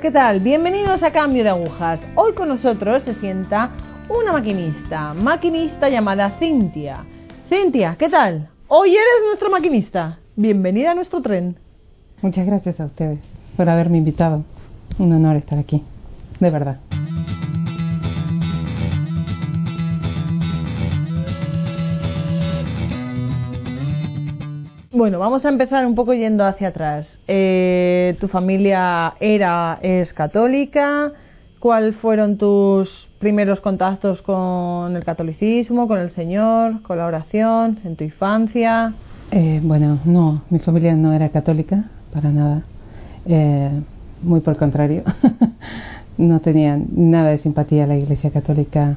¿qué tal? Bienvenidos a Cambio de Agujas. Hoy con nosotros se sienta una maquinista, maquinista llamada Cintia. Cintia, ¿qué tal? Hoy eres nuestra maquinista. Bienvenida a nuestro tren. Muchas gracias a ustedes por haberme invitado. Un honor estar aquí, de verdad. Bueno, vamos a empezar un poco yendo hacia atrás. Eh, tu familia era, es católica. ¿Cuáles fueron tus primeros contactos con el catolicismo, con el Señor, con la oración, en tu infancia? Eh, bueno, no, mi familia no era católica, para nada. Eh, muy por contrario. no tenían nada de simpatía a la Iglesia Católica,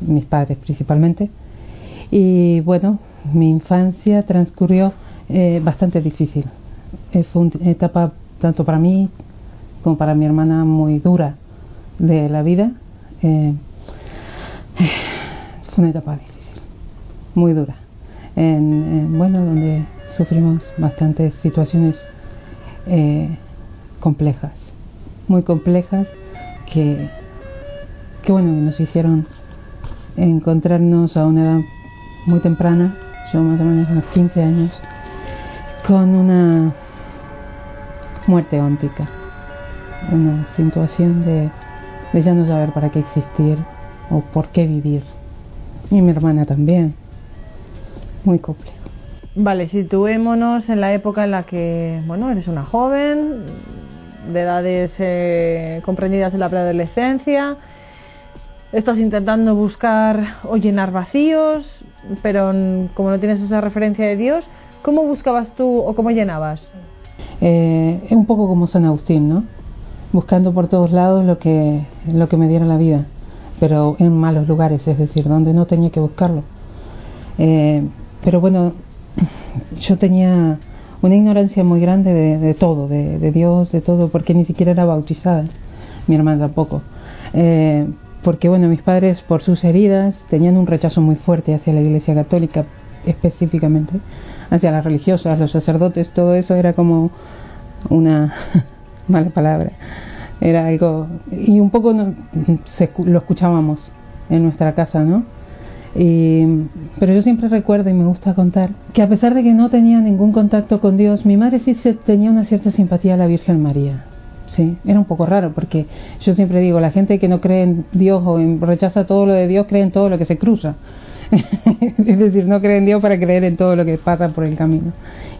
mis padres principalmente. Y bueno, mi infancia transcurrió eh, bastante difícil. Eh, fue una etapa tanto para mí como para mi hermana muy dura de la vida. Eh, fue una etapa difícil, muy dura. En, bueno, donde sufrimos bastantes situaciones complejas, muy complejas que, que bueno, nos hicieron encontrarnos a una edad muy temprana, yo más o menos a los 15 años, con una muerte óntica, una situación de, de ya no saber para qué existir o por qué vivir. Y mi hermana también, muy complejo. Vale, situémonos en la época en la que, bueno, eres una joven, de edades eh, comprendidas en la preadolescencia, estás intentando buscar o llenar vacíos, pero como no tienes esa referencia de Dios, ¿Cómo buscabas tú o cómo llenabas? Eh, un poco como San Agustín, ¿no? Buscando por todos lados lo que, lo que me diera la vida, pero en malos lugares, es decir, donde no tenía que buscarlo. Eh, pero bueno, yo tenía una ignorancia muy grande de, todo, de, Dios, de todo, porque ni siquiera era bautizada, mi hermana tampoco. Eh, porque bueno, mis padres por sus heridas tenían un rechazo muy fuerte hacia la Iglesia Católica específicamente, hacia las religiosas, los sacerdotes, todo eso era como una mala palabra. Era algo. Y un poco lo escuchábamos en nuestra casa, ¿no? Y, pero yo siempre recuerdo y me gusta contar que a pesar de que no tenía ningún contacto con Dios, mi madre sí se, tenía una cierta simpatía a la Virgen María. Sí, era un poco raro porque yo siempre digo, la gente que no cree en Dios o rechaza todo lo de Dios cree en todo lo que se cruza. es decir, no creen en Dios para creer en todo lo que pasa por el camino.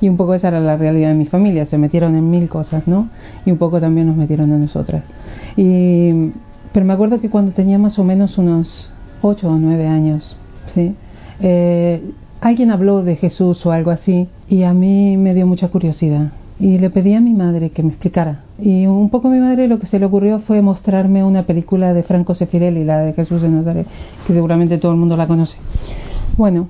Y un poco esa era la realidad de mi familia, se metieron en mil cosas, ¿no? Y un poco también nos metieron a nosotras. Y, pero me acuerdo que cuando tenía más o menos unos ocho o nueve años, ¿sí? Eh, alguien habló de Jesús o algo así y a mí me dio mucha curiosidad y le pedí a mi madre que me explicara. Y un poco a mi madre lo que se le ocurrió fue mostrarme una película de Franco Sefirelli, la de Jesús de Nazaret, que seguramente todo el mundo la conoce. Bueno,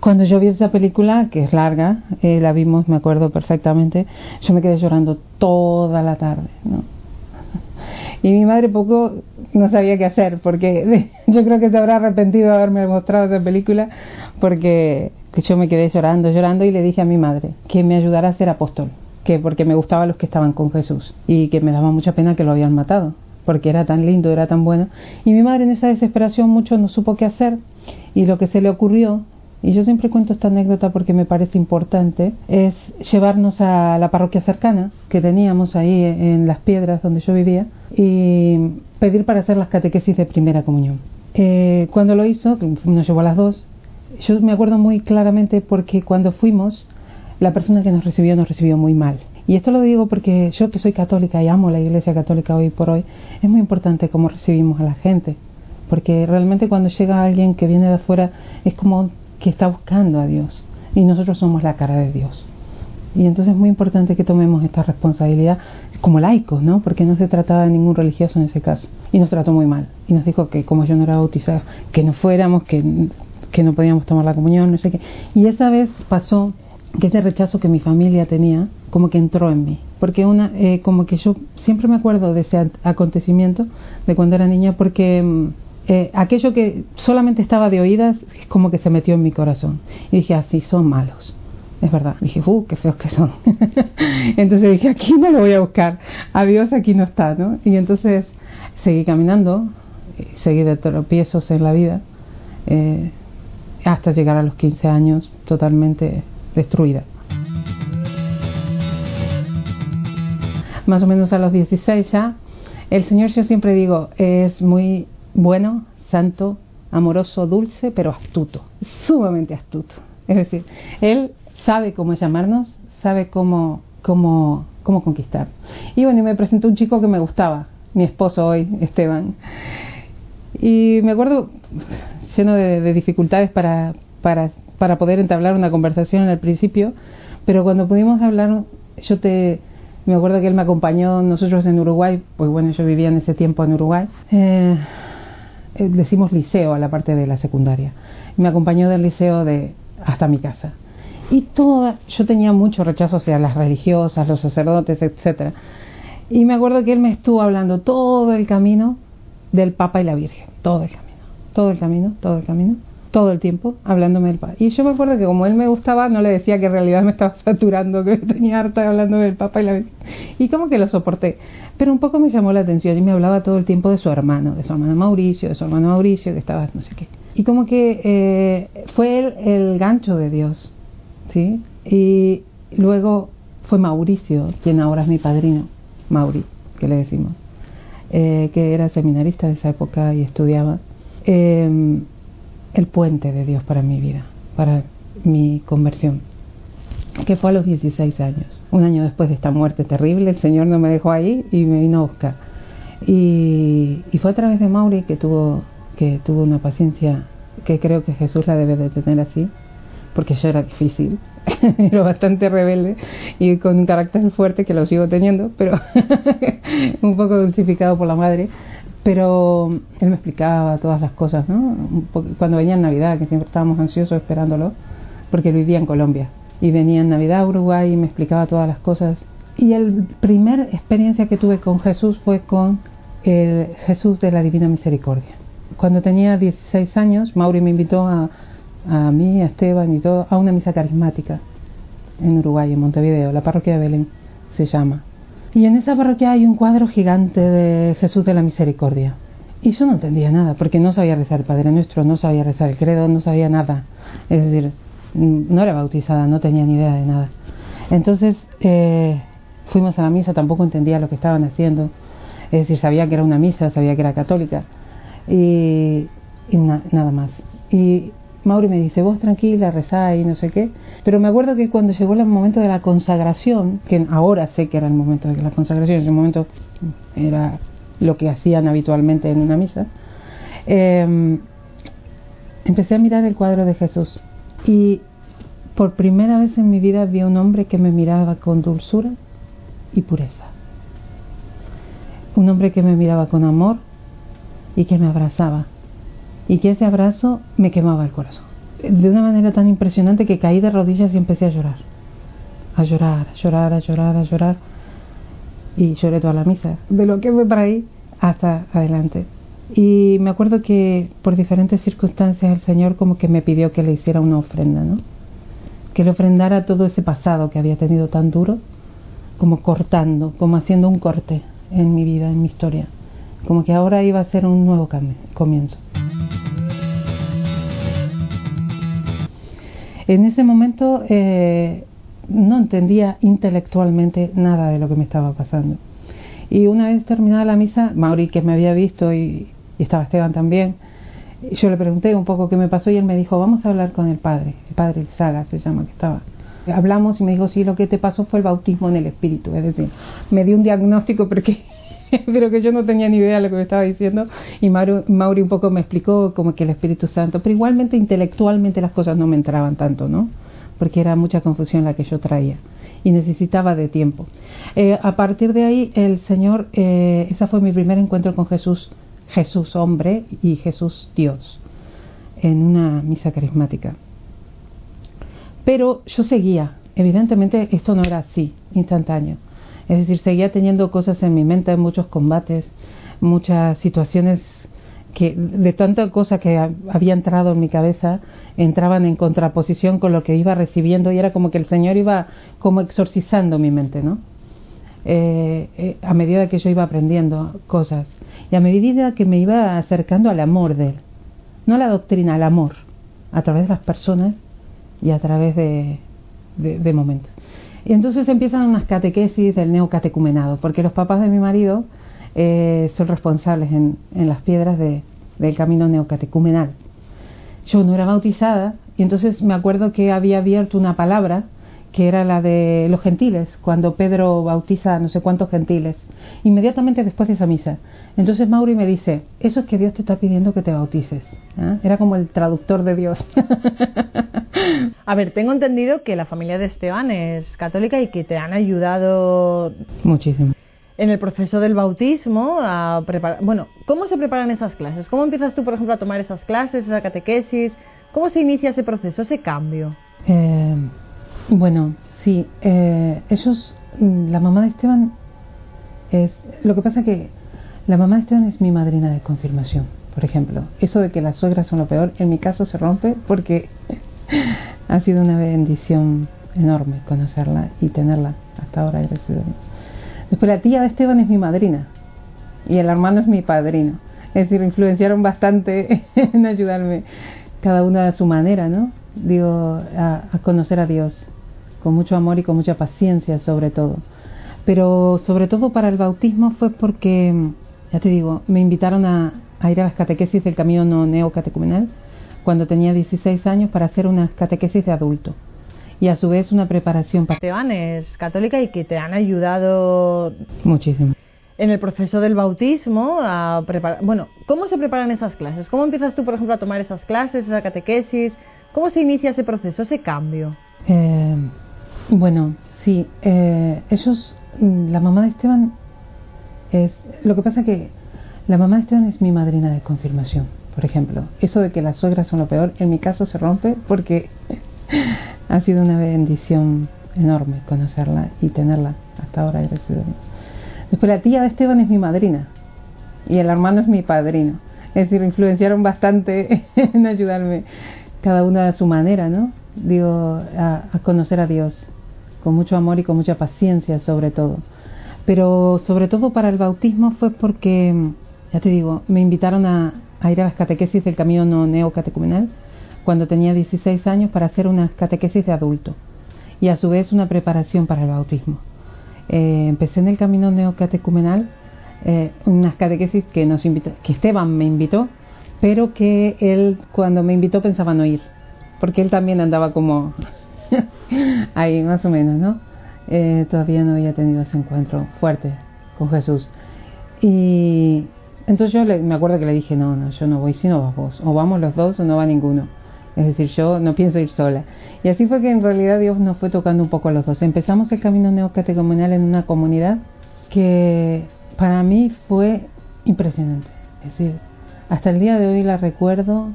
cuando yo vi esa película, que es larga, eh, la vimos, me acuerdo perfectamente, yo me quedé llorando toda la tarde, ¿no? Y mi madre poco no sabía qué hacer, porque yo creo que se habrá arrepentido de haberme mostrado esa película, porque yo me quedé llorando, llorando y le dije a mi madre que me ayudara a ser apóstol que porque me gustaban los que estaban con Jesús y que me daba mucha pena que lo habían matado, porque era tan lindo, era tan bueno. Y mi madre en esa desesperación mucho no supo qué hacer y lo que se le ocurrió, y yo siempre cuento esta anécdota porque me parece importante, es llevarnos a la parroquia cercana que teníamos ahí en las piedras donde yo vivía y pedir para hacer las catequesis de primera comunión. Eh, cuando lo hizo, nos llevó a las dos, yo me acuerdo muy claramente porque cuando fuimos la persona que nos recibió nos recibió muy mal. Y esto lo digo porque yo que soy católica y amo la Iglesia Católica hoy por hoy, es muy importante cómo recibimos a la gente. Porque realmente cuando llega alguien que viene de afuera es como que está buscando a Dios. Y nosotros somos la cara de Dios. Y entonces es muy importante que tomemos esta responsabilidad como laicos, ¿no? Porque no se trataba de ningún religioso en ese caso. Y nos trató muy mal. Y nos dijo que como yo no era bautizada, que no fuéramos, que, que no podíamos tomar la comunión, no sé qué. Y esa vez pasó que ese rechazo que mi familia tenía como que entró en mí porque una eh, como que yo siempre me acuerdo de ese acontecimiento de cuando era niña porque mm, eh, aquello que solamente estaba de oídas como que se metió en mi corazón y dije así son malos es verdad. Dije, uh, qué feos que son. entonces dije, aquí no lo voy a buscar. Adiós, aquí no está, ¿no? Y entonces seguí caminando, seguí de tropiezos en la vida, eh, hasta llegar a los 15 años totalmente destruida. Más o menos a los 16 ya, el Señor, yo siempre digo, es muy bueno, santo, amoroso, dulce, pero astuto, sumamente astuto. Es decir, Él sabe cómo llamarnos, sabe cómo, cómo, cómo conquistar. Y bueno, y me presentó un chico que me gustaba, mi esposo hoy, Esteban. Y me acuerdo, lleno de, dificultades para, para, para poder entablar una conversación en el principio, pero cuando pudimos hablar, yo te, me acuerdo que él me acompañó nosotros en Uruguay, pues bueno, yo vivía en ese tiempo en Uruguay. Eh, eh, decimos liceo a la parte de la secundaria. Me acompañó del liceo de hasta mi casa. Y toda, yo tenía mucho rechazo hacia las religiosas, los sacerdotes, etcétera. Y me acuerdo que él me estuvo hablando todo el camino del Papa y la Virgen, todo el camino, todo el camino, todo el camino, todo el tiempo hablándome del Papa. Y yo me acuerdo que como él me gustaba, no le decía que en realidad me estaba saturando, que tenía harta hablando del Papa y la. Y como que lo soporté. Pero un poco me llamó la atención y me hablaba todo el tiempo de su hermano, de su hermano Mauricio, de su hermano Mauricio, que estaba no sé qué. Y como que eh, fue él el gancho de Dios, ¿sí? Y luego fue Mauricio, quien ahora es mi padrino, Mauri, que le decimos, eh, que era seminarista de esa época y estudiaba, eh, el puente de Dios para mi vida, para mi conversión, que fue a los 16 años un año después de esta muerte terrible, el Señor no me dejó ahí y me vino a buscar. Y, fue a través de Mauri que tuvo, que tuvo una paciencia que creo que Jesús la debe de tener así, porque yo era difícil, era bastante rebelde y con un carácter fuerte que lo sigo teniendo, pero un poco dulcificado por la madre. Pero él me explicaba todas las cosas, ¿no? Cuando venía en Navidad, que siempre estábamos ansiosos esperándolo, porque él vivía en Colombia y venía en Navidad a Uruguay y me explicaba todas las cosas. Y la primera experiencia que tuve con Jesús fue con el Jesús de la Divina Misericordia. Cuando tenía 16 años, Mauri me invitó a, a mí, a Esteban y todo, a una misa carismática en Uruguay, en Montevideo, la parroquia de Belén se llama. Y en esa parroquia hay un cuadro gigante de Jesús de la Misericordia. Y yo no entendía nada, porque no sabía rezar el Padre Nuestro, no sabía rezar el credo, no sabía nada. Es decir, no era bautizada, no tenía ni idea de nada. Entonces eh, fuimos a la misa, tampoco entendía lo que estaban haciendo. Es decir, sabía que era una misa, sabía que era católica y, nada más. Y Mauri me dice, vos tranquila, rezá y no sé qué. Pero me acuerdo que cuando llegó el momento de la consagración, que ahora sé que era el momento de la consagración, en ese momento era lo que hacían habitualmente en una misa, eh, empecé a mirar el cuadro de Jesús y por primera vez en mi vida vi a un hombre que me miraba con dulzura y pureza. Un hombre que me miraba con amor y que me abrazaba. Y que ese abrazo me quemaba el corazón. De una manera tan impresionante que caí de rodillas y empecé a llorar. A llorar, a llorar, a llorar, a llorar. Y lloré toda la misa. De lo que fue para ahí hasta adelante. Y me acuerdo que por diferentes circunstancias el Señor como que me pidió que le hiciera una ofrenda, ¿no? Que le ofrendara todo ese pasado que había tenido tan duro, como cortando, como haciendo un corte en mi vida, en mi historia. Como que ahora iba a ser un nuevo comienzo. En ese momento eh, no entendía intelectualmente nada de lo que me estaba pasando. Y una vez terminada la misa, Mauri, que me había visto y, y estaba Esteban también. Yo le pregunté un poco qué me pasó y él me dijo, vamos a hablar con el padre, el padre Saga se llama, que estaba. Hablamos y me dijo, sí, lo que te pasó fue el bautismo en el espíritu, es decir, me dio un diagnóstico porque pero que yo no tenía ni idea de lo que me estaba diciendo y Mauri un poco me explicó como que el Espíritu Santo, pero igualmente intelectualmente las cosas no me entraban tanto, ¿no? Porque era mucha confusión la que yo traía y necesitaba de tiempo. Eh, a partir de ahí, el Señor, eh, ese fue mi primer encuentro con Jesús Jesús hombre y Jesús Dios en una misa carismática. Pero yo seguía, evidentemente esto no era así, instantáneo. Es decir, seguía teniendo cosas en mi mente, muchos combates, muchas situaciones que de tanta cosa que había entrado en mi cabeza, entraban en contraposición con lo que iba recibiendo y era como que el Señor iba como exorcizando mi mente, ¿no? Eh, eh, a medida que yo iba aprendiendo cosas y a medida que me iba acercando al amor de Él, no a la doctrina, al amor, a través de las personas y a través de, de, momentos. Y entonces empiezan unas catequesis del neocatecumenado, porque los papás de mi marido eh, son responsables en, en las piedras de, del camino neocatecumenal. Yo no era bautizada y entonces me acuerdo que había abierto una palabra que era la de los gentiles, cuando Pedro bautiza a no sé cuántos gentiles, inmediatamente después de esa misa. Entonces Mauri me dice, eso es que Dios te está pidiendo que te bautices. ¿ah? Era como el traductor de Dios. a ver, tengo entendido que la familia de Esteban es católica y que te han ayudado muchísimo en el proceso del bautismo a preparar. Bueno, ¿cómo se preparan esas clases? ¿Cómo empiezas tú, por ejemplo, a tomar esas clases, esa catequesis? ¿Cómo se inicia ese proceso, ese cambio? Eh, bueno, sí, eh, ellos, mm, la mamá de Esteban es, lo que pasa que la mamá de Esteban es mi madrina de confirmación, por ejemplo. Eso de que las suegras son lo peor, en mi caso se rompe porque ha sido una bendición enorme conocerla y tenerla hasta ahora, a Después la tía de Esteban es mi madrina y el hermano es mi padrino. Es decir, influenciaron bastante en ayudarme, cada una a su manera, ¿no? Digo, a conocer a Dios con mucho amor y con mucha paciencia sobre todo. Pero sobre todo para el bautismo fue porque, ya te digo, me invitaron a, ir a las catequesis del camino no neocatecumenal cuando tenía 16 años para hacer unas catequesis de adulto y a su vez una preparación para... Esteban es católica y que te han ayudado muchísimo en el proceso del bautismo a preparar... Bueno, ¿cómo se preparan esas clases? ¿Cómo empiezas tú, por ejemplo, a tomar esas clases, esa catequesis? ¿Cómo se inicia ese proceso, ese cambio? Eh, bueno, sí, eh, ellos, mm, la mamá de Esteban es, lo que pasa que la mamá de Esteban es mi madrina de confirmación, por ejemplo. Eso de que las suegras son lo peor, en mi caso se rompe porque ha sido una bendición enorme conocerla y tenerla hasta ahora, gracias a. Después la tía de Esteban es mi madrina y el hermano es mi padrino. Es decir, influenciaron bastante en ayudarme, cada una a su manera, ¿no? Digo, a conocer a Dios con mucho amor y con mucha paciencia sobre todo. Pero sobre todo para el bautismo fue porque, ya te digo, me invitaron a, ir a las catequesis del camino no neocatecumenal cuando tenía 16 años para hacer unas catequesis de adulto y a su vez una preparación para el bautismo. Eh, empecé en el camino neocatecumenal, eh, unas catequesis que nos invitó, que Esteban me invitó, pero que él cuando me invitó pensaba no ir, porque él también andaba como Ahí más o menos, ¿no? Eh, todavía no había tenido ese encuentro fuerte con Jesús. Y entonces yo le, me acuerdo que le dije, no, no, yo no voy si no vas vos. O vamos los dos o no va ninguno. Es decir, yo no pienso ir sola. Y así fue que en realidad Dios nos fue tocando un poco a los dos. Empezamos el camino neocatecumenal en una comunidad que para mí fue impresionante. Es decir, hasta el día de hoy la recuerdo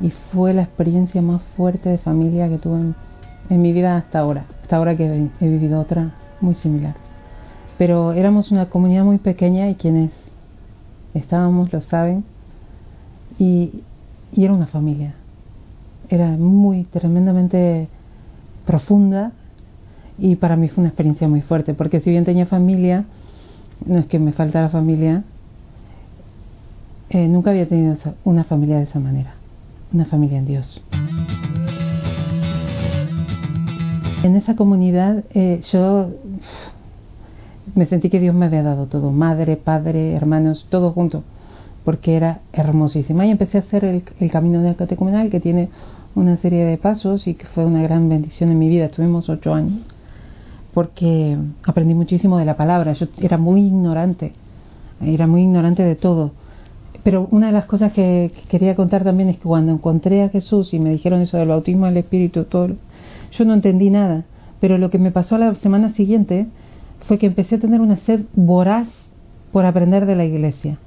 y fue la experiencia más fuerte de familia que tuve en en mi vida hasta ahora, hasta ahora que he vivido otra muy similar. Pero éramos una comunidad muy pequeña y quienes estábamos lo saben y, era una familia. Era muy tremendamente profunda y para mí fue una experiencia muy fuerte porque si bien tenía familia, no es que me faltara familia, eh, nunca había tenido una familia de esa manera, una familia en Dios. En esa comunidad eh, yo me sentí que Dios me había dado todo, madre, padre, hermanos, todo junto, porque era hermosísima. Y empecé a hacer el, camino de catecumenal que tiene una serie de pasos y que fue una gran bendición en mi vida. Estuvimos ocho años porque aprendí muchísimo de la palabra. Yo era muy ignorante, era muy ignorante de todo. Pero una de las cosas que quería contar también es que cuando encontré a Jesús y me dijeron eso del bautismo del Espíritu, todo, yo no entendí nada, pero lo que me pasó la semana siguiente fue que empecé a tener una sed voraz por aprender de la iglesia.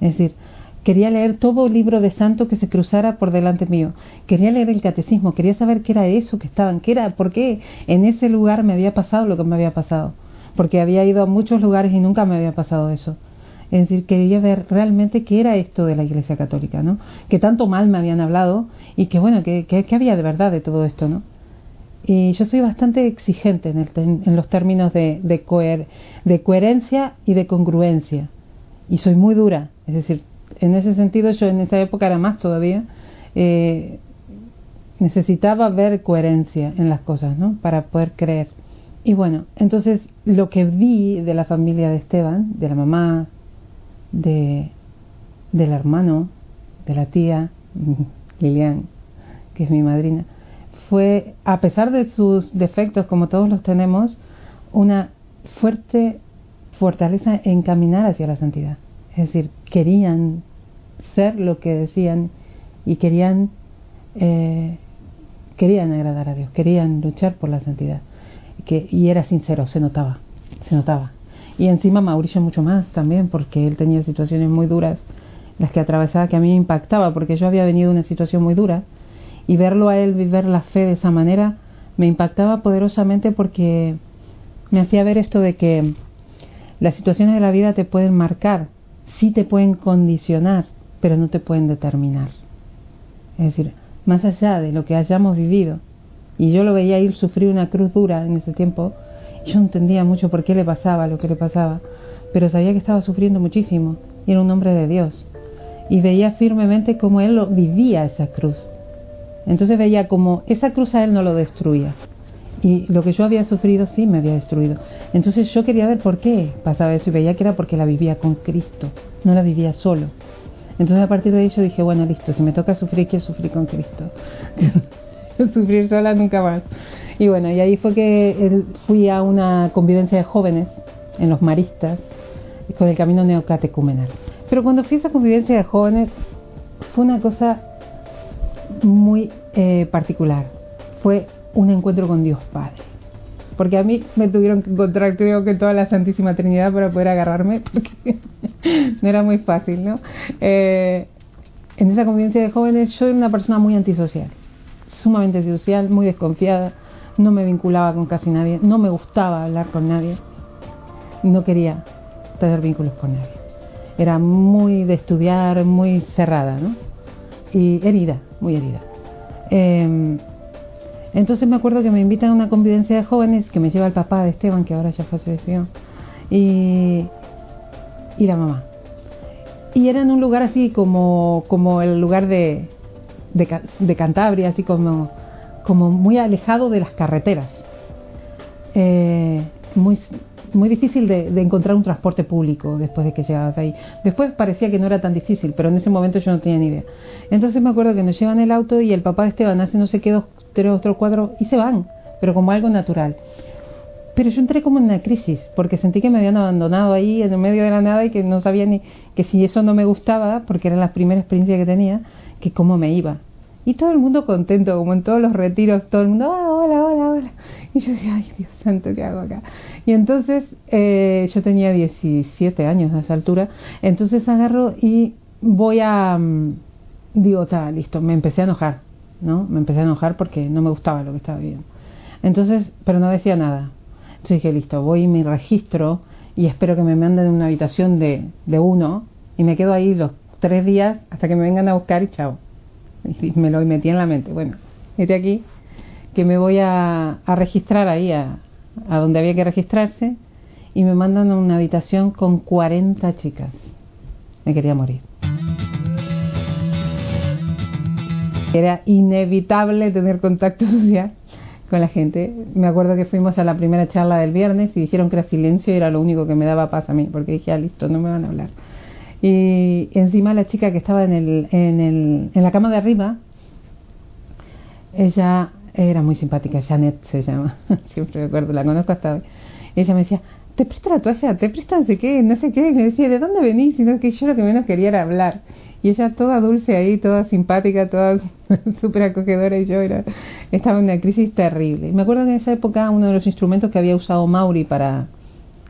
Es decir, quería leer todo el libro de santo que se cruzara por delante mío. Quería leer el catecismo, quería saber qué era eso que estaban, qué era, por qué en ese lugar me había pasado lo que me había pasado. Porque había ido a muchos lugares y nunca me había pasado eso. Es decir, quería ver realmente qué era esto de la Iglesia Católica, ¿no? Que tanto mal me habían hablado y que, bueno, que, que, había de verdad de todo esto, ¿no? Y yo soy bastante exigente en, los términos de, de coherencia y de congruencia. Y soy muy dura. Es decir, en ese sentido yo en esa época era más todavía. Eh, necesitaba ver coherencia en las cosas, ¿no? Para poder creer. Y bueno, entonces lo que vi de la familia de Esteban, de la mamá, de, del hermano, de la tía, Lilian, que es mi madrina, fue, a pesar de sus defectos, como todos los tenemos, una fuerte fortaleza en caminar hacia la santidad. Es decir, querían ser lo que decían y querían, eh, querían agradar a Dios, querían luchar por la santidad. Que, y era sincero, se notaba, se notaba. Y encima Mauricio mucho más también, porque él tenía situaciones muy duras, las que atravesaba, que a mí me impactaba, porque yo había venido una situación muy dura, y verlo a él vivir la fe de esa manera me impactaba poderosamente porque me hacía ver esto de que las situaciones de la vida te pueden marcar, sí te pueden condicionar, pero no te pueden determinar. Es decir, más allá de lo que hayamos vivido, y yo lo veía ir sufrir una cruz dura en ese tiempo, yo no entendía mucho por qué le pasaba lo que le pasaba, pero sabía que estaba sufriendo muchísimo y era un hombre de Dios. Y veía firmemente cómo él lo vivía esa cruz. Entonces veía como esa cruz a él no lo destruía. Y lo que yo había sufrido sí me había destruido. Entonces yo quería ver por qué pasaba eso y veía que era porque la vivía con Cristo, no la vivía solo. Entonces a partir de ahí yo dije, bueno, listo, si me toca sufrir, quiero sufrir con Cristo. sufrir sola nunca más. Y bueno, y ahí fue que fui a una convivencia de jóvenes en los maristas con el camino neocatecumenal. Pero cuando fui a esa convivencia de jóvenes fue una cosa muy eh, particular. Fue un encuentro con Dios Padre. Porque a mí me tuvieron que encontrar, creo que toda la Santísima Trinidad para poder agarrarme, porque no era muy fácil, ¿no? Eh, en esa convivencia de jóvenes yo era una persona muy antisocial, sumamente antisocial, muy desconfiada, no me vinculaba con casi nadie, no me gustaba hablar con nadie, no quería tener vínculos con nadie. Era muy de estudiar, muy cerrada, ¿no? Y herida, muy herida. Em, entonces me acuerdo que me invitan a una convivencia de jóvenes que me lleva el papá de Esteban, que ahora ya falleció, y, y la mamá. Y era en un lugar así como, como el lugar de, de, de Cantabria, así como como muy alejado de las carreteras. Eh, muy, muy difícil de, encontrar un transporte público después de que llegabas ahí. Después parecía que no era tan difícil, pero en ese momento yo no tenía ni idea. Entonces me acuerdo que nos llevan el auto y el papá de Esteban hace no sé qué, dos, tres, otros cuatro, y se van, pero como algo natural. Pero yo entré como en una crisis, porque sentí que me habían abandonado ahí en el medio de la nada y que no sabía ni que si eso no me gustaba, porque era la primera experiencia que tenía, que cómo me iba. Y todo el mundo contento, como en todos los retiros, todo el mundo, ah, hola, hola, hola. Y yo decía, ay, Dios santo, ¿qué hago acá? Y entonces eh, yo tenía 17 años a esa altura, entonces agarro y voy a, mm, digo, está, listo, me empecé a enojar, ¿no? Me empecé a enojar porque no me gustaba lo que estaba viendo. Entonces, pero no decía nada. Entonces dije, listo, voy y me registro y espero que me manden una habitación de, de uno y me quedo ahí los tres días hasta que me vengan a buscar y chao. Y me lo metí en la mente. Bueno, este aquí que me voy a, registrar ahí a, a, donde había que registrarse y me mandan a una habitación con 40 chicas. Me quería morir. Era inevitable tener contacto social con la gente. Me acuerdo que fuimos a la primera charla del viernes y dijeron que era silencio y era lo único que me daba paz a mí, porque dije, ah, listo, no me van a hablar. Y encima la chica que estaba en, el, en, el, en la cama de arriba, ella era muy simpática, Janet se llama, siempre me acuerdo, la conozco hasta hoy. Ella me decía, te presta la toalla, te presta no sé qué, no sé qué, y me decía, ¿de dónde venís? Y que yo lo que menos quería era hablar. Y ella toda dulce ahí, toda simpática, toda súper acogedora, y yo era, estaba en una crisis terrible. Me acuerdo que en esa época uno de los instrumentos que había usado Mauri para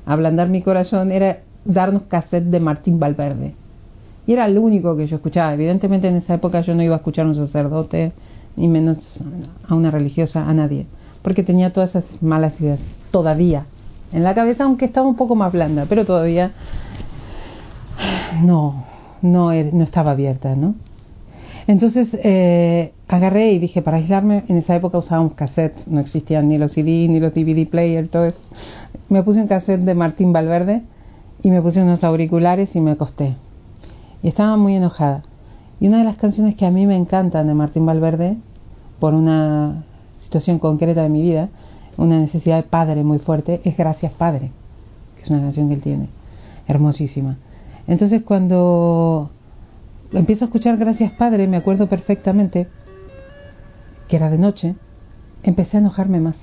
ablandar mi corazón era darnos cassette de Martín Valverde. Y era lo único que yo escuchaba. Evidentemente en esa época yo no iba a escuchar a un sacerdote, ni menos a una religiosa, a nadie, porque tenía todas esas malas ideas todavía en la cabeza, aunque estaba un poco más blanda, pero todavía no, no, no estaba abierta, ¿no? Entonces eh, agarré y dije, para aislarme, en esa época usábamos cassettes, no existían ni los CD, ni los DVD player, todo eso. Me puse un cassette de Martín Valverde y me puse unos auriculares y me acosté. Y estaba muy enojada. Y una de las canciones que a mí me encantan de Martín Valverde, por una situación concreta de mi vida, una necesidad de padre muy fuerte, es Gracias Padre, que es una canción que él tiene, hermosísima. Entonces cuando empiezo a escuchar Gracias Padre, me acuerdo perfectamente que era de noche, empecé a enojarme más.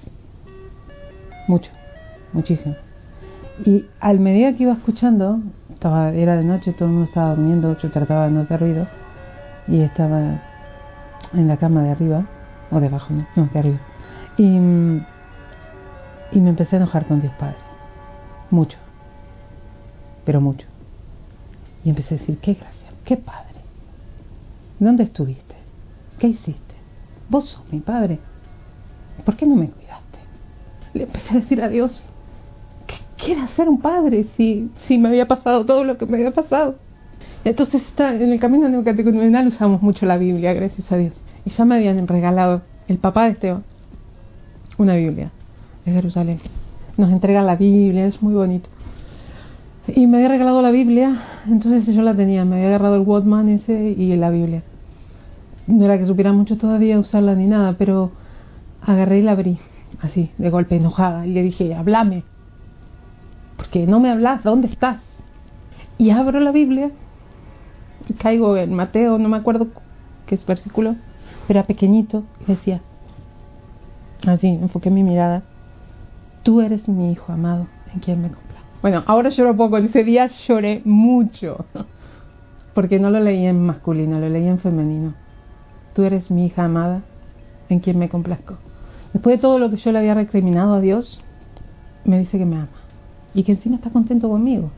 Mucho, muchísimo. Y al medida que iba escuchando, estaba, era de noche, todo el mundo estaba durmiendo, yo trataba de no hacer ruido, y estaba en la cama de arriba, o debajo, no, no de arriba. Y, y me empecé a enojar con Dios Padre. Mucho. Pero mucho. Y empecé a decir, qué gracia, qué Padre. ¿Dónde estuviste? ¿Qué hiciste? Vos sos mi Padre. ¿Por qué no me cuidaste? Le empecé a decir a Dios, ¿qué era ser un padre si, si me había pasado todo lo que me había pasado? Entonces está, en el camino neocatecumenal usamos mucho la Biblia, gracias a Dios. Y ya me habían regalado el papá de Esteban una Biblia de Jerusalén. Nos entrega la Biblia, es muy bonito. Y me había regalado la Biblia, entonces yo la tenía, me había agarrado el Watchman ese y la Biblia. No era que supiera mucho todavía usarla ni nada, pero agarré y la abrí, así, de golpe, enojada, y le dije, háblame, porque no me hablas, ¿dónde estás? Y abro la Biblia y caigo en Mateo, no me acuerdo qué es versículo, pero era pequeñito y decía, así, enfoqué mi mirada, tú eres mi hijo amado, en quien me compra. Bueno, ahora lloro poco, en ese día lloré mucho, porque no lo leí en masculino, lo leí en femenino. Tú eres mi hija amada, en quien me complazco. Después de todo lo que yo le había recriminado a Dios, me dice que me ama y que encima está contento conmigo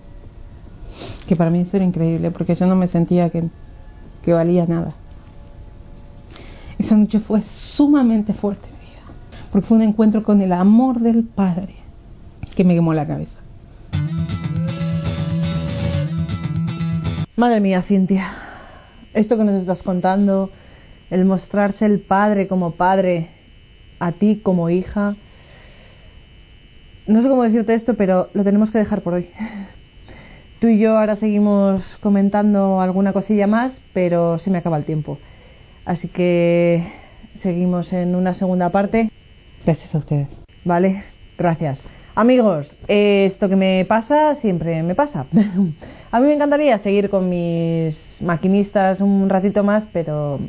que para mí eso era increíble porque yo no me sentía que, que valía nada. Esa noche fue sumamente fuerte en mi vida, porque fue un encuentro con el amor del Padre que me quemó la cabeza. Madre mía, Cintia, esto que nos estás contando, el mostrarse el padre como padre, a ti como hija, no sé cómo decirte esto, pero lo tenemos que dejar por hoy. Tú y yo ahora seguimos comentando alguna cosilla más, pero se me acaba el tiempo. Así que seguimos en una segunda parte. Gracias a ustedes. Vale, gracias. Amigos, esto que me pasa siempre me pasa. a mí me encantaría seguir con mis maquinistas un ratito más, pero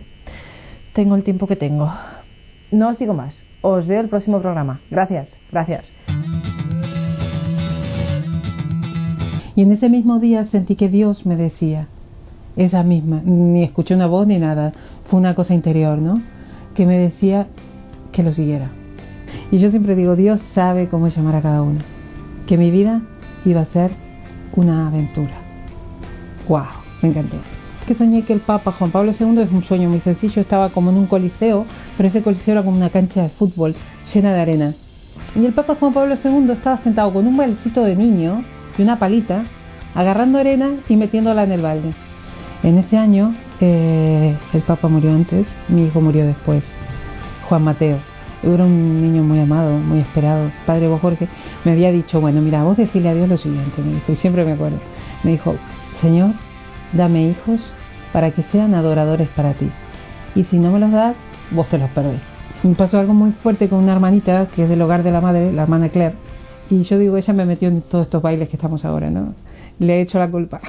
tengo el tiempo que tengo. No sigo más. Os veo el próximo programa. Gracias, gracias. Y en ese mismo día sentí que Dios me decía, esa misma, ni escuché una voz ni nada, fue una cosa interior, ¿no? Que me decía que lo siguiera. Y yo siempre digo, Dios sabe cómo llamar a cada uno, que mi vida iba a ser una aventura. ¡Wow! Me encantó. Que soñé que el Papa Juan Pablo II es un sueño muy sencillo, estaba como en un coliseo, pero ese coliseo era como una cancha de fútbol llena de arena. Y el Papa Juan Pablo II estaba sentado con un balecito de niño y una palita, agarrando arena y metiéndola en el balde. En ese año eh, el Papa murió antes, mi hijo murió después, Juan Mateo. Era un niño muy amado, muy esperado. Padre vos Jorge me había dicho, bueno, mira, vos decirle a Dios lo siguiente, me dijo, y siempre me acuerdo. Me dijo, Señor, dame hijos para que sean adoradores para ti. Y si no me los das, vos te los perdés. Me pasó algo muy fuerte con una hermanita que es del hogar de la madre, la hermana Claire y yo digo, ella me metió en todos estos bailes que estamos ahora, ¿no? Le he hecho la culpa.